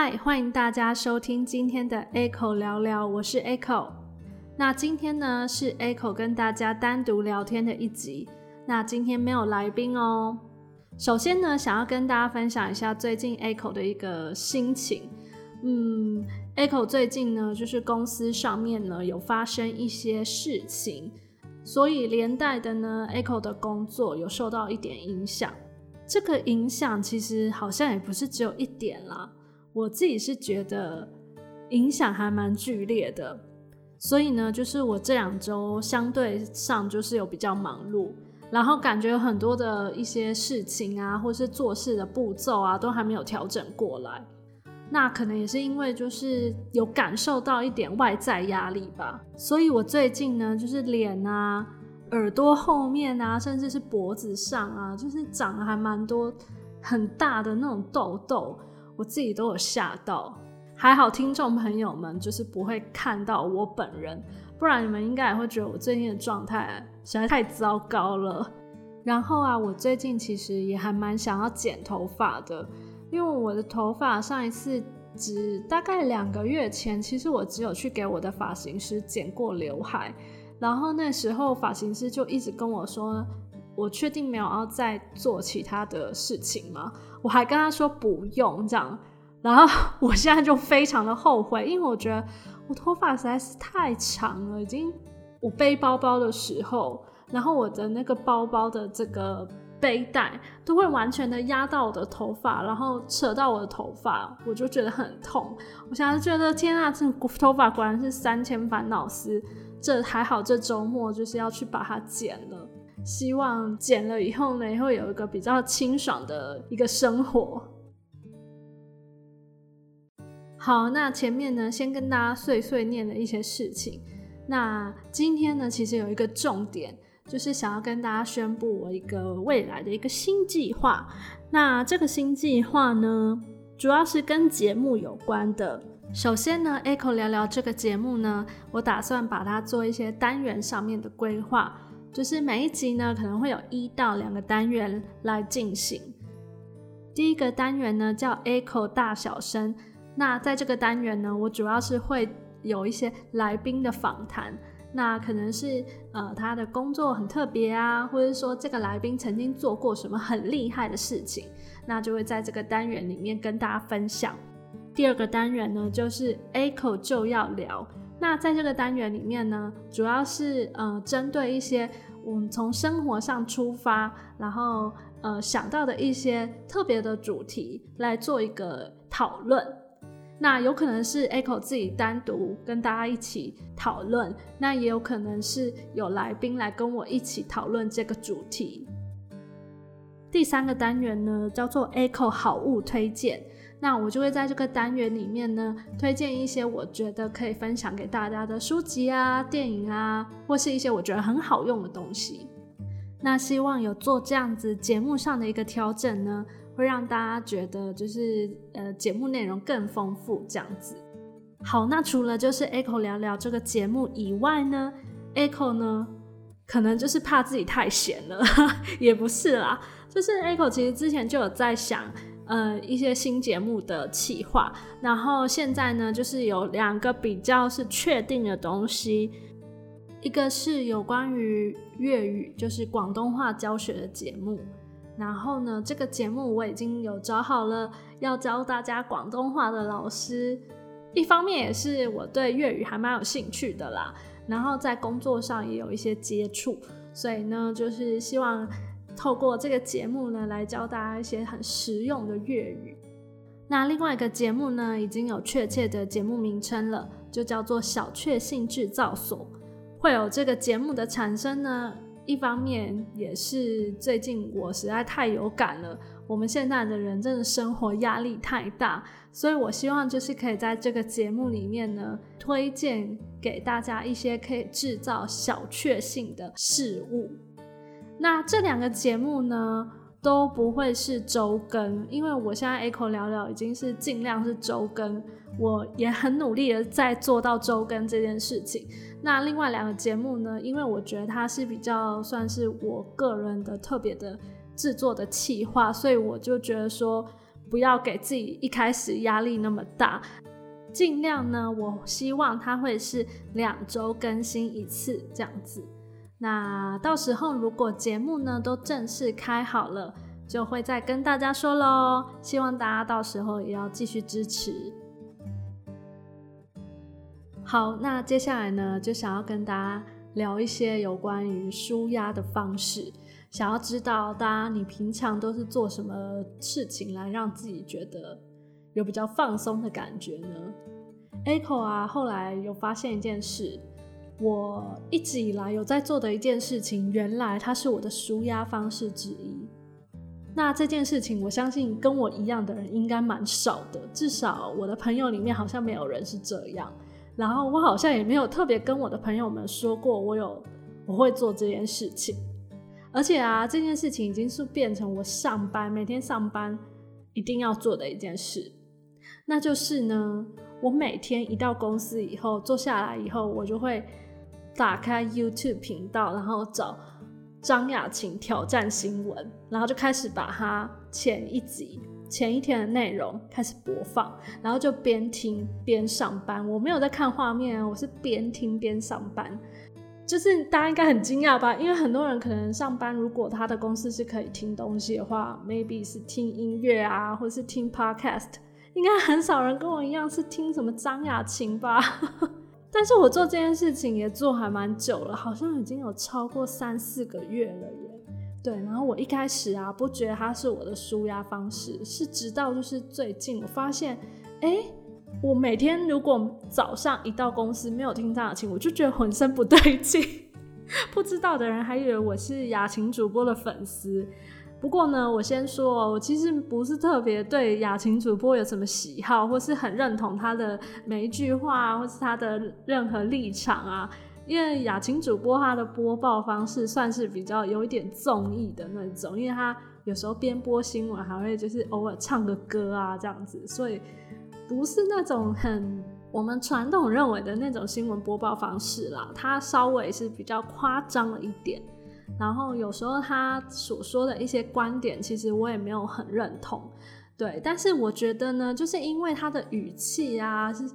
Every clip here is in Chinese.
嗨，欢迎大家收听今天的 Echo 聊聊，我是 Echo。那今天呢是 Echo 跟大家单独聊天的一集。那今天没有来宾哦。首先呢，想要跟大家分享一下最近 Echo 的一个心情。嗯，Echo 最近呢，就是公司上面呢有发生一些事情，所以连带的呢，Echo 的工作有受到一点影响。这个影响其实好像也不是只有一点啦。我自己是觉得影响还蛮剧烈的，所以呢，就是我这两周相对上就是有比较忙碌，然后感觉有很多的一些事情啊，或是做事的步骤啊，都还没有调整过来。那可能也是因为就是有感受到一点外在压力吧，所以我最近呢，就是脸啊、耳朵后面啊，甚至是脖子上啊，就是长了还蛮多很大的那种痘痘。我自己都有吓到，还好听众朋友们就是不会看到我本人，不然你们应该也会觉得我最近的状态实在太糟糕了。然后啊，我最近其实也还蛮想要剪头发的，因为我的头发上一次只大概两个月前，其实我只有去给我的发型师剪过刘海，然后那时候发型师就一直跟我说。我确定没有要再做其他的事情吗？我还跟他说不用这样，然后 我现在就非常的后悔，因为我觉得我头发实在是太长了，已经我背包包的时候，然后我的那个包包的这个背带都会完全的压到我的头发，然后扯到我的头发，我就觉得很痛。我现在觉得天啊，这头发果然是三千烦恼丝，这还好，这周末就是要去把它剪了。希望剪了以后呢，也会有一个比较清爽的一个生活。好，那前面呢，先跟大家碎碎念了一些事情。那今天呢，其实有一个重点，就是想要跟大家宣布我一个未来的一个新计划。那这个新计划呢，主要是跟节目有关的。首先呢，Echo 聊聊这个节目呢，我打算把它做一些单元上面的规划。就是每一集呢，可能会有一到两个单元来进行。第一个单元呢叫 Echo 大小声，那在这个单元呢，我主要是会有一些来宾的访谈，那可能是呃他的工作很特别啊，或者说这个来宾曾经做过什么很厉害的事情，那就会在这个单元里面跟大家分享。第二个单元呢，就是 Echo 就要聊。那在这个单元里面呢，主要是呃针对一些我们从生活上出发，然后呃想到的一些特别的主题来做一个讨论。那有可能是 Echo 自己单独跟大家一起讨论，那也有可能是有来宾来跟我一起讨论这个主题。第三个单元呢，叫做 Echo 好物推荐。那我就会在这个单元里面呢，推荐一些我觉得可以分享给大家的书籍啊、电影啊，或是一些我觉得很好用的东西。那希望有做这样子节目上的一个调整呢，会让大家觉得就是呃节目内容更丰富这样子。好，那除了就是 Echo 聊聊这个节目以外呢，Echo 呢可能就是怕自己太闲了，也不是啦，就是 Echo 其实之前就有在想。呃，一些新节目的企划，然后现在呢，就是有两个比较是确定的东西，一个是有关于粤语，就是广东话教学的节目，然后呢，这个节目我已经有找好了要教大家广东话的老师，一方面也是我对粤语还蛮有兴趣的啦，然后在工作上也有一些接触，所以呢，就是希望。透过这个节目呢，来教大家一些很实用的粤语。那另外一个节目呢，已经有确切的节目名称了，就叫做“小确幸制造所”。会有这个节目的产生呢，一方面也是最近我实在太有感了。我们现在的人真的生活压力太大，所以我希望就是可以在这个节目里面呢，推荐给大家一些可以制造小确幸的事物。那这两个节目呢都不会是周更，因为我现在 Echo 聊聊已经是尽量是周更，我也很努力的在做到周更这件事情。那另外两个节目呢，因为我觉得它是比较算是我个人的特别的制作的企划，所以我就觉得说，不要给自己一开始压力那么大，尽量呢，我希望它会是两周更新一次这样子。那到时候如果节目呢都正式开好了，就会再跟大家说喽。希望大家到时候也要继续支持。好，那接下来呢，就想要跟大家聊一些有关于舒压的方式。想要知道大家你平常都是做什么事情来让自己觉得有比较放松的感觉呢？Echo 啊，后来有发现一件事。我一直以来有在做的一件事情，原来它是我的舒压方式之一。那这件事情，我相信跟我一样的人应该蛮少的，至少我的朋友里面好像没有人是这样。然后我好像也没有特别跟我的朋友们说过我有我会做这件事情。而且啊，这件事情已经是变成我上班每天上班一定要做的一件事，那就是呢，我每天一到公司以后坐下来以后，我就会。打开 YouTube 频道，然后找张雅琴挑战新闻，然后就开始把它前一集、前一天的内容开始播放，然后就边听边上班。我没有在看画面，我是边听边上班。就是大家应该很惊讶吧？因为很多人可能上班，如果他的公司是可以听东西的话，maybe 是听音乐啊，或是听 podcast，应该很少人跟我一样是听什么张雅琴吧。但是我做这件事情也做还蛮久了，好像已经有超过三四个月了耶。对，然后我一开始啊不觉得它是我的舒压方式，是直到就是最近我发现，哎，我每天如果早上一到公司没有听张雅琴，我就觉得浑身不对劲。不知道的人还以为我是雅琴主播的粉丝。不过呢，我先说，我其实不是特别对雅琴主播有什么喜好，或是很认同他的每一句话，或是他的任何立场啊。因为雅琴主播他的播报方式算是比较有一点综艺的那种，因为他有时候边播新闻，还会就是偶尔唱个歌啊这样子，所以不是那种很我们传统认为的那种新闻播报方式啦。他稍微是比较夸张了一点。然后有时候他所说的一些观点，其实我也没有很认同，对。但是我觉得呢，就是因为他的语气啊，是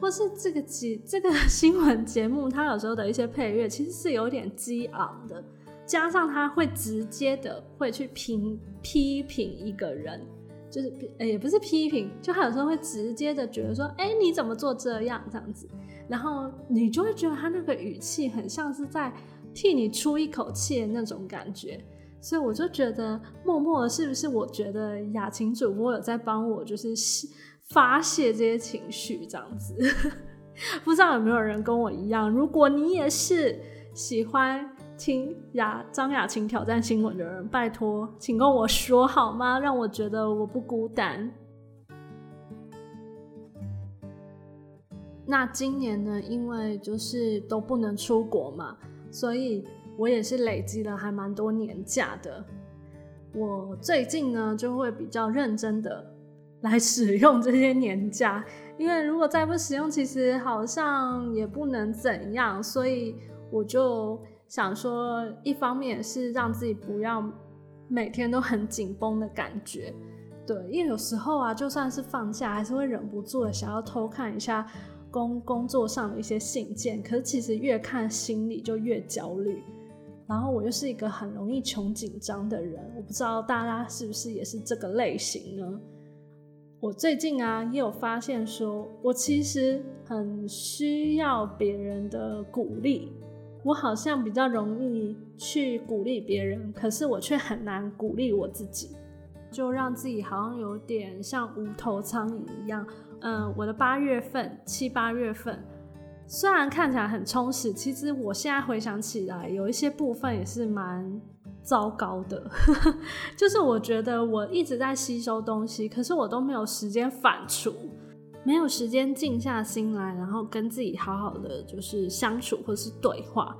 或是这个节这个 新闻节目，他有时候的一些配乐其实是有点激昂的，加上他会直接的会去评批评一个人，就是也不是批评，就他有时候会直接的觉得说，哎，你怎么做这样这样子，然后你就会觉得他那个语气很像是在。替你出一口气的那种感觉，所以我就觉得默默的，是不是？我觉得雅琴主播有在帮我，就是发泄这些情绪，这样子。不知道有没有人跟我一样？如果你也是喜欢听雅张雅琴挑战新闻的人，拜托，请跟我说好吗？让我觉得我不孤单。那今年呢？因为就是都不能出国嘛。所以我也是累积了还蛮多年假的。我最近呢就会比较认真的来使用这些年假，因为如果再不使用，其实好像也不能怎样。所以我就想说，一方面是让自己不要每天都很紧绷的感觉，对，因为有时候啊，就算是放假，还是会忍不住的想要偷看一下。工工作上的一些信件，可是其实越看心里就越焦虑。然后我又是一个很容易穷紧张的人，我不知道大家是不是也是这个类型呢？我最近啊也有发现，说我其实很需要别人的鼓励，我好像比较容易去鼓励别人，可是我却很难鼓励我自己，就让自己好像有点像无头苍蝇一样。嗯，我的八月份、七八月份虽然看起来很充实，其实我现在回想起来，有一些部分也是蛮糟糕的。就是我觉得我一直在吸收东西，可是我都没有时间反刍，没有时间静下心来，然后跟自己好好的就是相处或是对话。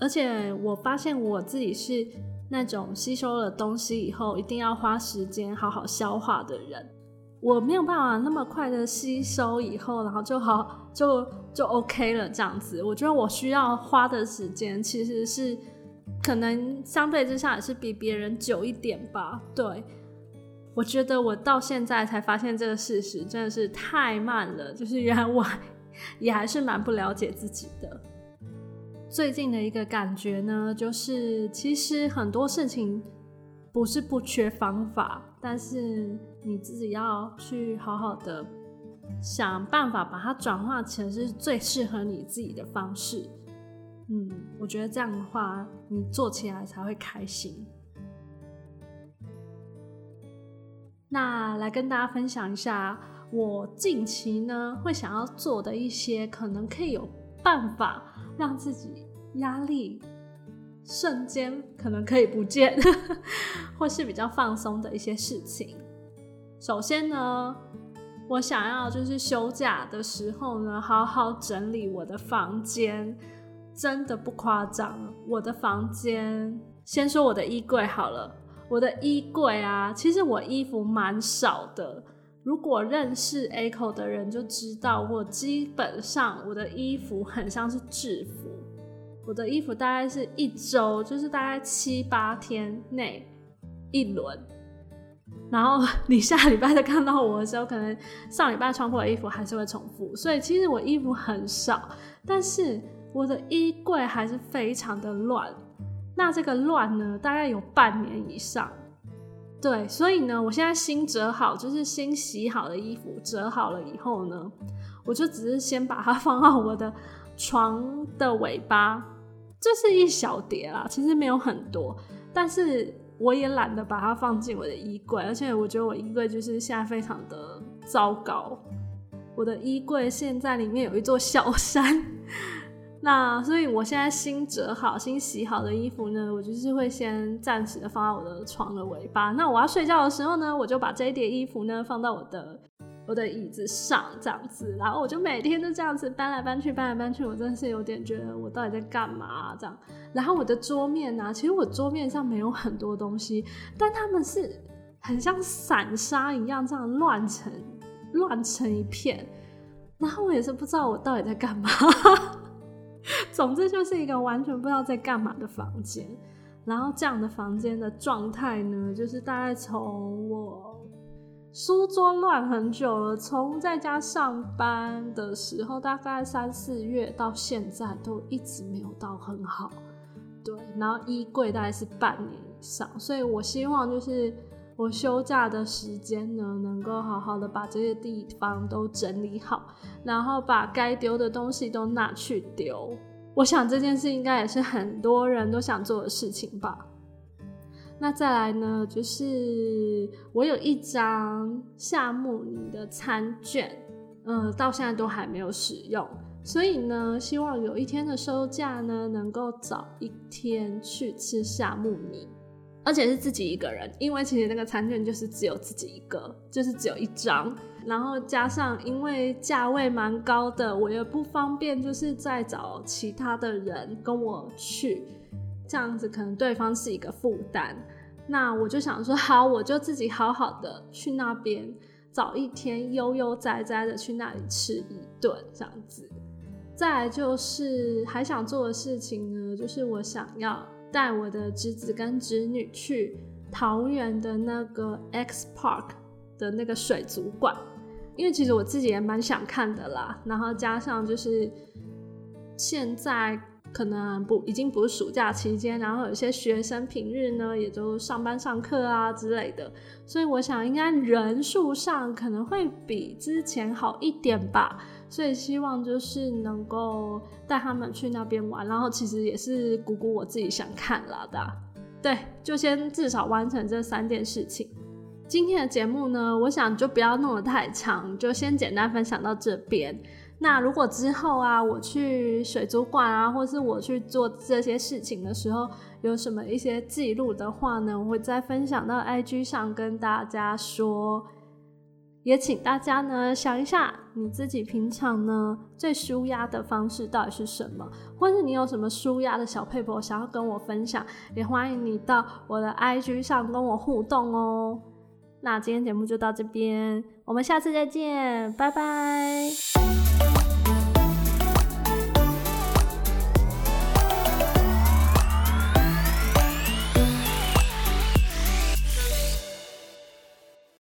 而且我发现我自己是那种吸收了东西以后，一定要花时间好好消化的人。我没有办法那么快的吸收以后，然后就好就就 OK 了这样子。我觉得我需要花的时间其实是可能相对之下也是比别人久一点吧。对，我觉得我到现在才发现这个事实，真的是太慢了。就是原来我 也还是蛮不了解自己的。最近的一个感觉呢，就是其实很多事情不是不缺方法，但是你自己要去好好的想办法把它转化成是最适合你自己的方式。嗯，我觉得这样的话，你做起来才会开心。那来跟大家分享一下，我近期呢会想要做的一些可能可以有办法让自己压力瞬间可能可以不见，或是比较放松的一些事情。首先呢，我想要就是休假的时候呢，好好整理我的房间，真的不夸张。我的房间，先说我的衣柜好了。我的衣柜啊，其实我衣服蛮少的。如果认识 A 口的人就知道，我基本上我的衣服很像是制服。我的衣服大概是一周，就是大概七八天内一轮。然后 你下礼拜再看到我的时候，可能上礼拜穿过的衣服还是会重复。所以其实我衣服很少，但是我的衣柜还是非常的乱。那这个乱呢，大概有半年以上，对，所以呢，我现在新折好，就是新洗好的衣服折好了以后呢，我就只是先把它 放到我的床的尾巴，这是一小叠啦，其实没有很多，但是我也懒得把它放进我的衣柜，而且我觉得我衣柜就是现在非常的糟糕，我的衣柜现在里面有一座小山。那所以，我现在新折好、新洗好的衣服呢，我就是会先暂时的放在我的床的尾巴。那我要睡觉的时候呢，我就把这一叠衣服呢放到我的我的椅子上，这样子。然后我就每天都这样子搬来搬去、搬来搬去。我真的是有点觉得我到底在干嘛这样。然后我的桌面呢，其实我桌面上没有很多东西，但他们是很像散沙一样这样乱成乱成一片。然后我也是不知道我到底在干嘛。总之就是一个完全不知道在干嘛的房间，然后这样的房间的状态呢，就是大概从我书桌乱很久了，从在家上班的时候，大概三四月到现在都一直没有到很好。对，然后衣柜大概是半年以上，所以我希望就是我休假的时间呢，能够好好的把这些地方都整理好，然后把该丢的东西都拿去丢。我想这件事应该也是很多人都想做的事情吧。那再来呢，就是我有一张夏目尼的餐券，嗯，到现在都还没有使用，所以呢，希望有一天的收假呢，能够早一天去吃夏目尼，而且是自己一个人，因为其实那个餐券就是只有自己一个，就是只有一张。然后加上，因为价位蛮高的，我也不方便，就是再找其他的人跟我去，这样子可能对方是一个负担。那我就想说，好，我就自己好好的去那边，找一天悠悠哉哉的去那里吃一顿，这样子。再来就是还想做的事情呢，就是我想要带我的侄子跟侄女去桃园的那个 X Park 的那个水族馆。因为其实我自己也蛮想看的啦，然后加上就是现在可能不已经不是暑假期间，然后有些学生平日呢也都上班上课啊之类的，所以我想应该人数上可能会比之前好一点吧，所以希望就是能够带他们去那边玩，然后其实也是鼓鼓我自己想看啦的，对，就先至少完成这三件事情。今天的节目呢，我想就不要弄得太长，就先简单分享到这边。那如果之后啊，我去水族馆啊，或是我去做这些事情的时候，有什么一些记录的话呢，我会再分享到 IG 上跟大家说。也请大家呢想一下，你自己平常呢最舒压的方式到底是什么，或是你有什么舒压的小配博想要跟我分享，也欢迎你到我的 IG 上跟我互动哦。那今天节目就到这边，我们下次再见，拜拜。